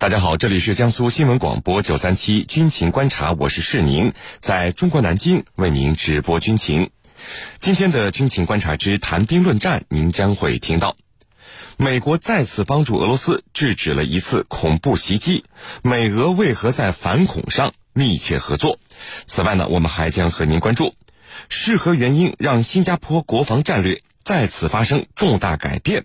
大家好，这里是江苏新闻广播九三七军情观察，我是世宁，在中国南京为您直播军情。今天的军情观察之谈兵论战，您将会听到：美国再次帮助俄罗斯制止了一次恐怖袭击，美俄为何在反恐上密切合作？此外呢，我们还将和您关注是何原因让新加坡国防战略再次发生重大改变？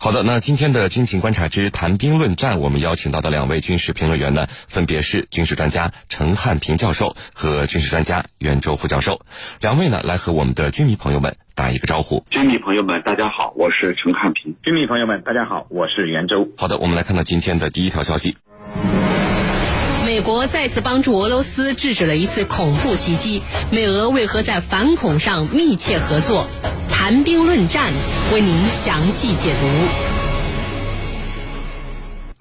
好的，那今天的军情观察之谈兵论战，我们邀请到的两位军事评论员呢，分别是军事专家陈汉平教授和军事专家袁周副教授。两位呢，来和我们的军迷朋友们打一个招呼。军迷朋友们，大家好，我是陈汉平。军迷朋友们，大家好，我是袁周。好的，我们来看到今天的第一条消息。美国再次帮助俄罗斯制止了一次恐怖袭击，美俄为何在反恐上密切合作？谈兵论战，为您详细解读。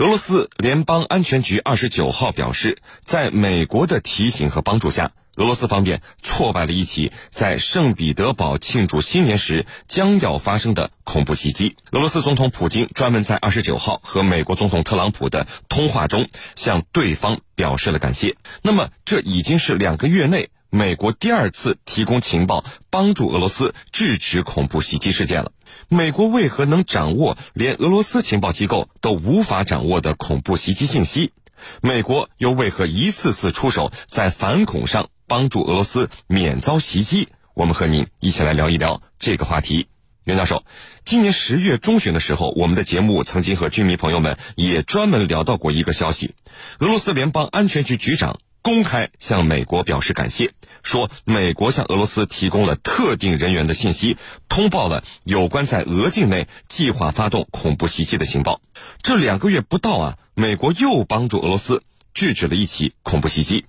俄罗斯联邦安全局二十九号表示，在美国的提醒和帮助下，俄罗斯方面挫败了一起在圣彼得堡庆祝新年时将要发生的恐怖袭击。俄罗斯总统普京专门在二十九号和美国总统特朗普的通话中向对方表示了感谢。那么，这已经是两个月内。美国第二次提供情报，帮助俄罗斯制止恐怖袭击事件了。美国为何能掌握连俄罗斯情报机构都无法掌握的恐怖袭击信息？美国又为何一次次出手在反恐上帮助俄罗斯免遭袭击？我们和您一起来聊一聊这个话题。袁教授，今年十月中旬的时候，我们的节目曾经和军迷朋友们也专门聊到过一个消息：俄罗斯联邦安全局局长。公开向美国表示感谢，说美国向俄罗斯提供了特定人员的信息，通报了有关在俄境内计划发动恐怖袭击的情报。这两个月不到啊，美国又帮助俄罗斯制止了一起恐怖袭击，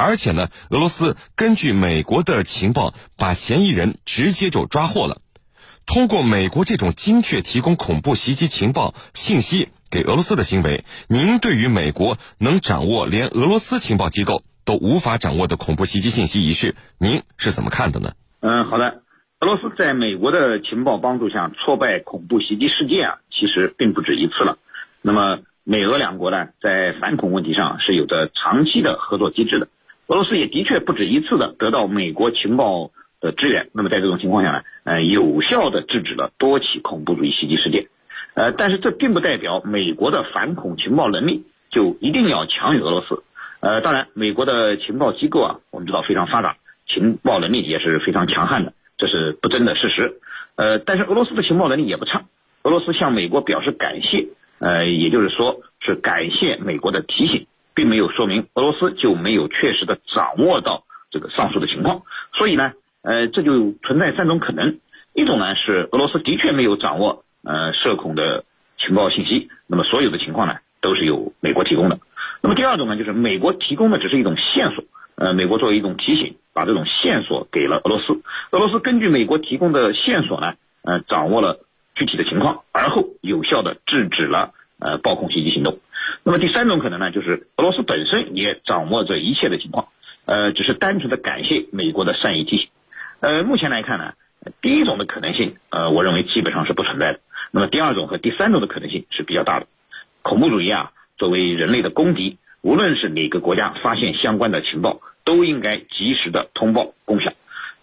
而且呢，俄罗斯根据美国的情报，把嫌疑人直接就抓获了。通过美国这种精确提供恐怖袭击情报信息。给俄罗斯的行为，您对于美国能掌握连俄罗斯情报机构都无法掌握的恐怖袭击信息一事，您是怎么看的呢？嗯，好的。俄罗斯在美国的情报帮助下挫败恐怖袭击事件啊，其实并不止一次了。那么，美俄两国呢，在反恐问题上是有着长期的合作机制的。俄罗斯也的确不止一次的得到美国情报的支援。那么，在这种情况下呢，呃，有效的制止了多起恐怖主义袭击事件。呃，但是这并不代表美国的反恐情报能力就一定要强于俄罗斯。呃，当然，美国的情报机构啊，我们知道非常发达，情报能力也是非常强悍的，这是不争的事实。呃，但是俄罗斯的情报能力也不差。俄罗斯向美国表示感谢，呃，也就是说是感谢美国的提醒，并没有说明俄罗斯就没有确实的掌握到这个上述的情况。所以呢，呃，这就存在三种可能：一种呢是俄罗斯的确没有掌握。呃，涉恐的情报信息，那么所有的情况呢，都是由美国提供的。那么第二种呢，就是美国提供的只是一种线索，呃，美国作为一种提醒，把这种线索给了俄罗斯。俄罗斯根据美国提供的线索呢，呃，掌握了具体的情况，而后有效的制止了呃暴恐袭击行动。那么第三种可能呢，就是俄罗斯本身也掌握着一切的情况，呃，只是单纯的感谢美国的善意提醒。呃，目前来看呢，第一种的可能性，呃，我认为基本上是不存在的。那么第二种和第三种的可能性是比较大的。恐怖主义啊，作为人类的公敌，无论是哪个国家发现相关的情报，都应该及时的通报共享。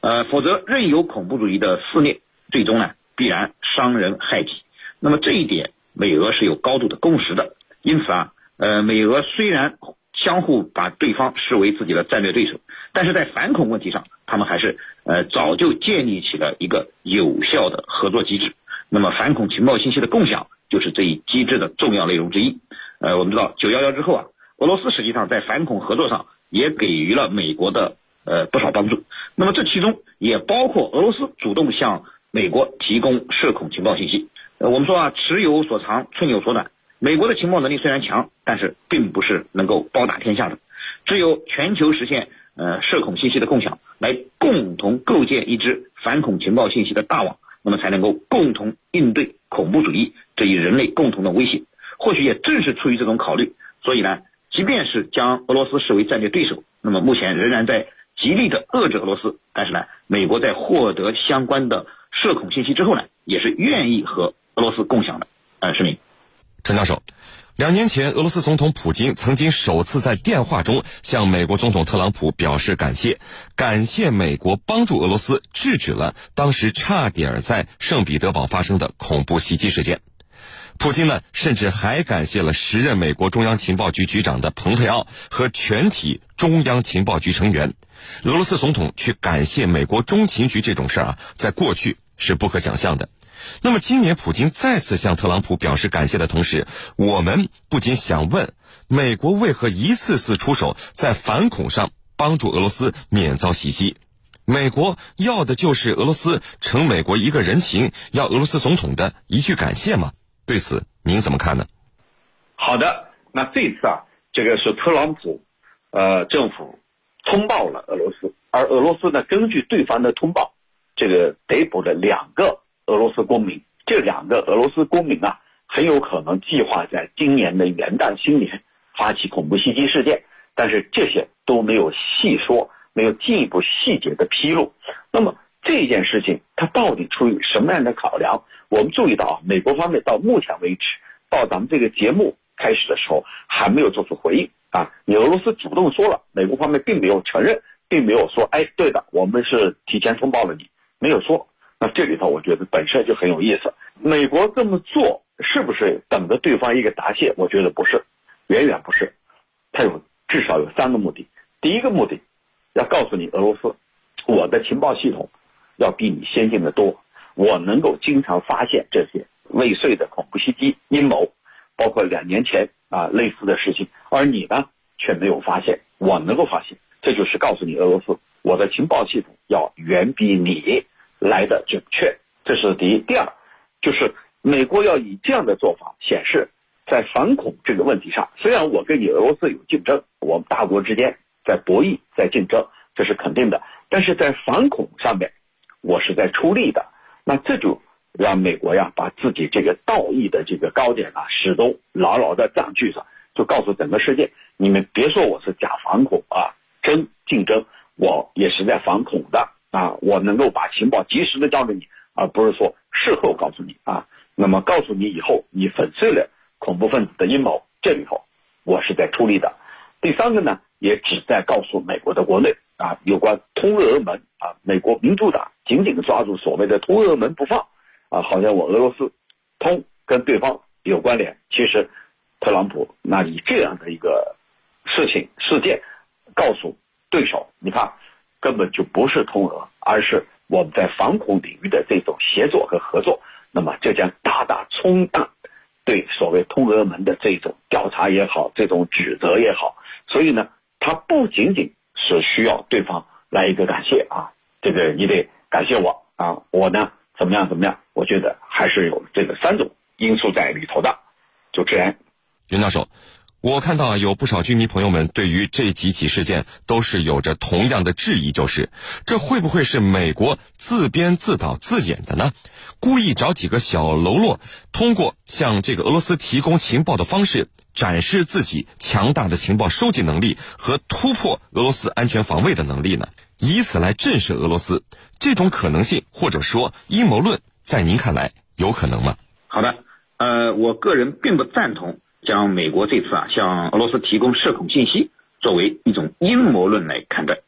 呃，否则任由恐怖主义的肆虐，最终呢必然伤人害己。那么这一点，美俄是有高度的共识的。因此啊，呃，美俄虽然相互把对方视为自己的战略对手，但是在反恐问题上，他们还是呃早就建立起了一个有效的合作机制。那么反恐情报信息的共享就是这一机制的重要内容之一。呃，我们知道九幺幺之后啊，俄罗斯实际上在反恐合作上也给予了美国的呃不少帮助。那么这其中也包括俄罗斯主动向美国提供涉恐情报信息。呃，我们说啊，尺有所长，寸有所短。美国的情报能力虽然强，但是并不是能够包打天下的。只有全球实现呃涉恐信息的共享，来共同构建一支反恐情报信息的大网，那么才能够共同应对恐怖主义这一人类共同的威胁。或许也正是出于这种考虑，所以呢，即便是将俄罗斯视为战略对手，那么目前仍然在极力的遏制俄罗斯。但是呢，美国在获得相关的涉恐信息之后呢，也是愿意和俄罗斯共享的。呃，市民，陈教授，两年前俄罗斯总统普京曾经首次在电话中向美国总统特朗普表示感谢，感谢美国帮助俄罗斯制止了当时差点在圣彼得堡发生的恐怖袭击事件。普京呢，甚至还感谢了时任美国中央情报局局长的蓬佩奥和全体中央情报局成员。俄罗斯总统去感谢美国中情局这种事儿啊，在过去是不可想象的。那么今年普京再次向特朗普表示感谢的同时，我们不仅想问，美国为何一次次出手在反恐上帮助俄罗斯免遭袭击？美国要的就是俄罗斯承美国一个人情，要俄罗斯总统的一句感谢吗？对此您怎么看呢？好的，那这次啊，这个是特朗普，呃，政府通报了俄罗斯，而俄罗斯呢，根据对方的通报，这个逮捕了两个俄罗斯公民。这两个俄罗斯公民啊，很有可能计划在今年的元旦新年发起恐怖袭击事件，但是这些都没有细说，没有进一步细节的披露。那么这件事情，它到底出于什么样的考量？我们注意到啊，美国方面到目前为止，到咱们这个节目开始的时候，还没有做出回应啊。你俄罗斯主动说了，美国方面并没有承认，并没有说，哎，对的，我们是提前通报了你，没有说。那这里头我觉得本身就很有意思。美国这么做是不是等着对方一个答谢？我觉得不是，远远不是。它有至少有三个目的。第一个目的，要告诉你俄罗斯，我的情报系统要比你先进的多。我能够经常发现这些未遂的恐怖袭击阴谋，包括两年前啊类似的事情，而你呢却没有发现，我能够发现，这就是告诉你俄罗斯，我的情报系统要远比你来的准确，这是第一。第二，就是美国要以这样的做法显示，在反恐这个问题上，虽然我跟你俄罗斯有竞争，我们大国之间在博弈在竞争，这是肯定的，但是在反恐上面，我是在出力的。那这就让美国呀，把自己这个道义的这个高点啊，始终牢牢的占据着，就告诉整个世界，你们别说我是假反恐啊，真竞争，我也是在反恐的啊，我能够把情报及时的交给你，而不是说事后告诉你啊。那么告诉你以后，你粉碎了恐怖分子的阴谋，这里头我是在出力的。第三个呢，也只在告诉美国的国内啊，有关通俄门啊，美国民主党。紧紧抓住所谓的通俄门不放，啊，好像我俄罗斯通跟对方有关联。其实，特朗普那以这样的一个事情事件，告诉对手，你看根本就不是通俄，而是我们在防恐领域的这种协作和合作。那么这将大大冲淡对所谓通俄门的这种调查也好，这种指责也好。所以呢，他不仅仅是需要对方来一个感谢啊，这个你得。感谢我啊，我呢怎么样怎么样？我觉得还是有这个三种因素在里头的。主持人，袁教授，我看到有不少居民朋友们对于这几起事件都是有着同样的质疑，就是这会不会是美国自编自导自演的呢？故意找几个小喽啰，通过向这个俄罗斯提供情报的方式，展示自己强大的情报收集能力和突破俄罗斯安全防卫的能力呢？以此来震慑俄罗斯，这种可能性或者说阴谋论，在您看来有可能吗？好的，呃，我个人并不赞同将美国这次啊向俄罗斯提供涉恐信息作为一种阴谋论来看待。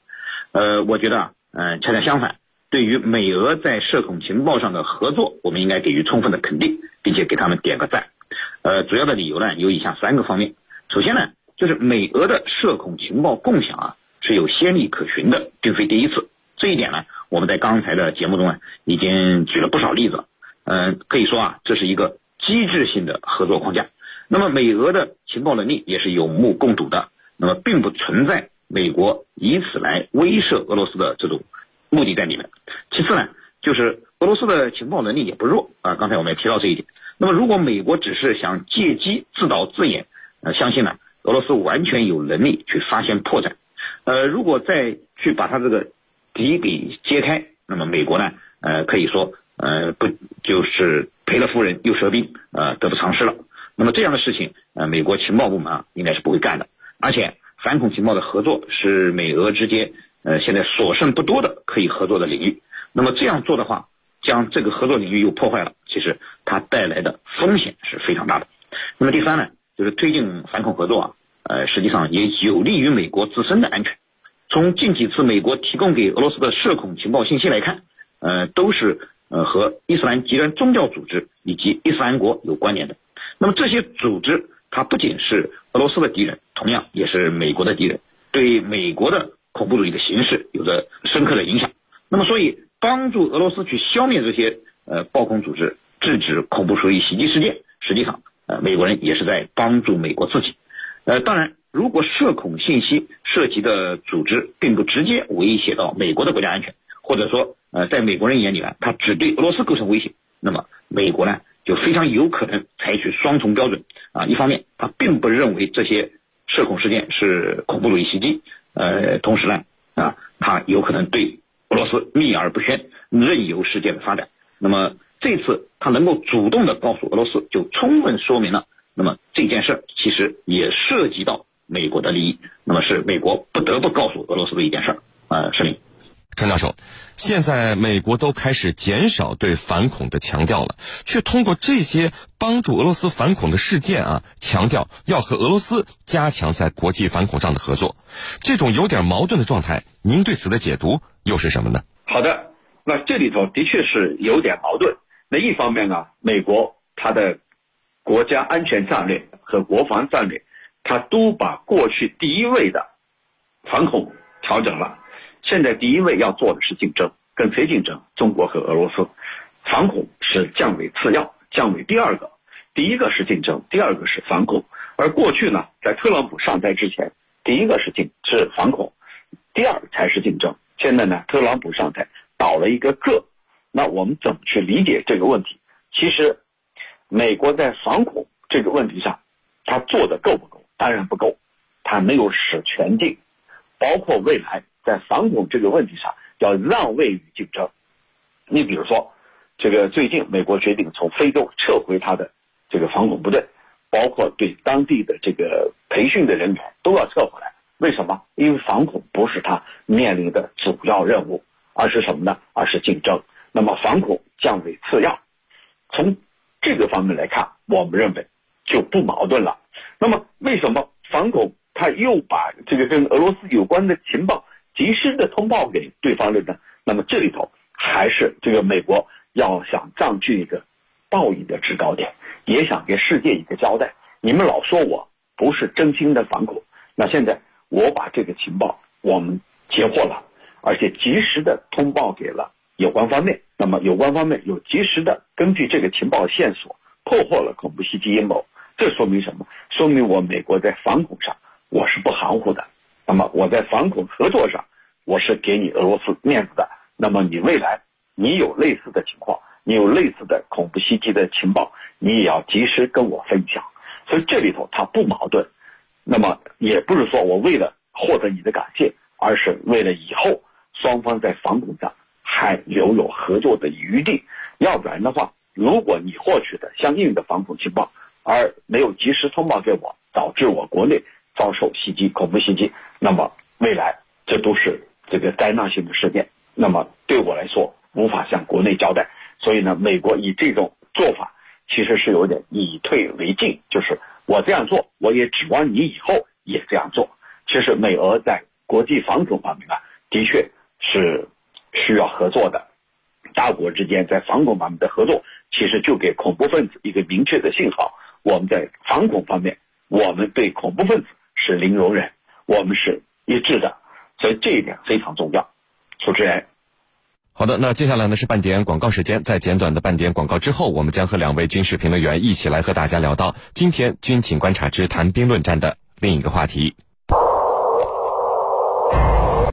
呃，我觉得啊，嗯，恰恰相反，对于美俄在涉恐情报上的合作，我们应该给予充分的肯定，并且给他们点个赞。呃，主要的理由呢有以下三个方面。首先呢，就是美俄的涉恐情报共享啊。是有先例可循的，并非第一次。这一点呢，我们在刚才的节目中啊，已经举了不少例子。嗯，可以说啊，这是一个机制性的合作框架。那么，美俄的情报能力也是有目共睹的。那么，并不存在美国以此来威慑俄罗斯的这种目的在里面。其次呢，就是俄罗斯的情报能力也不弱啊。刚才我们也提到这一点。那么，如果美国只是想借机自导自演，呃，相信呢，俄罗斯完全有能力去发现破绽。呃，如果再去把它这个底给揭开，那么美国呢，呃，可以说呃不就是赔了夫人又折兵，呃，得不偿失了。那么这样的事情，呃，美国情报部门啊应该是不会干的。而且反恐情报的合作是美俄之间呃现在所剩不多的可以合作的领域。那么这样做的话，将这个合作领域又破坏了，其实它带来的风险是非常大的。那么第三呢，就是推进反恐合作啊，呃，实际上也有利于美国自身的安全。从近几次美国提供给俄罗斯的涉恐情报信息来看，呃，都是呃和伊斯兰极端宗教组织以及伊斯兰国有关联的。那么这些组织，它不仅是俄罗斯的敌人，同样也是美国的敌人，对美国的恐怖主义的形式有着深刻的影响。那么，所以帮助俄罗斯去消灭这些呃暴恐组织，制止恐怖主义袭击事件，实际上呃美国人也是在帮助美国自己。呃，当然。如果涉恐信息涉及的组织并不直接威胁到美国的国家安全，或者说，呃，在美国人眼里呢，它只对俄罗斯构成威胁，那么美国呢就非常有可能采取双重标准啊。一方面，他并不认为这些涉恐事件是恐怖主义袭击，呃，同时呢，啊，他有可能对俄罗斯秘而不宣，任由事件的发展。那么这次他能够主动的告诉俄罗斯，就充分说明了，那么这件事儿其实也涉及到。美国的利益，那么是美国不得不告诉俄罗斯的一件事儿。呃，声明，陈教授，现在美国都开始减少对反恐的强调了，却通过这些帮助俄罗斯反恐的事件啊，强调要和俄罗斯加强在国际反恐上的合作。这种有点矛盾的状态，您对此的解读又是什么呢？好的，那这里头的确是有点矛盾。那一方面呢，美国它的国家安全战略和国防战略。它都把过去第一位的反恐调整了，现在第一位要做的是竞争，跟谁竞争？中国和俄罗斯，反恐是降为次要，降为第二个，第一个是竞争，第二个是反恐。而过去呢，在特朗普上台之前，第一个是竞是反恐，第二才是竞争。现在呢，特朗普上台倒了一个个，那我们怎么去理解这个问题？其实，美国在反恐这个问题上，他做的够不够？当然不够，他没有使全劲，包括未来在反恐这个问题上要让位于竞争。你比如说，这个最近美国决定从非洲撤回他的这个反恐部队，包括对当地的这个培训的人员都要撤回来。为什么？因为反恐不是他面临的主要任务，而是什么呢？而是竞争。那么反恐降为次要。从这个方面来看，我们认为就不矛盾了。那么，为什么反恐他又把这个跟俄罗斯有关的情报及时的通报给对方的呢？那么这里头还是这个美国要想占据一个报应的制高点，也想给世界一个交代。你们老说我不是真心的反恐，那现在我把这个情报我们截获了，而且及时的通报给了有关方面，那么有关方面有及时的根据这个情报线索破获了恐怖袭击阴谋。这说明什么？说明我美国在反恐上我是不含糊的。那么我在反恐合作上，我是给你俄罗斯面子的。那么你未来你有类似的情况，你有类似的恐怖袭击的情报，你也要及时跟我分享。所以这里头它不矛盾。那么也不是说我为了获得你的感谢，而是为了以后双方在反恐上还留有合作的余地。要不然的话，如果你获取的相应的反恐情报，而没有及时通报给我，导致我国内遭受袭击、恐怖袭击。那么未来这都是这个灾难性的事件。那么对我来说，无法向国内交代。所以呢，美国以这种做法，其实是有点以退为进，就是我这样做，我也指望你以后也这样做。其实美俄在国际防恐方面呢，的确是需要合作的。大国之间在防恐方面的合作，其实就给恐怖分子一个明确的信号。我们在反恐方面，我们对恐怖分子是零容忍，我们是一致的，所以这一点非常重要。主持人，好的，那接下来呢是半点广告时间，在简短的半点广告之后，我们将和两位军事评论员一起来和大家聊到今天军情观察之谈兵论战的另一个话题。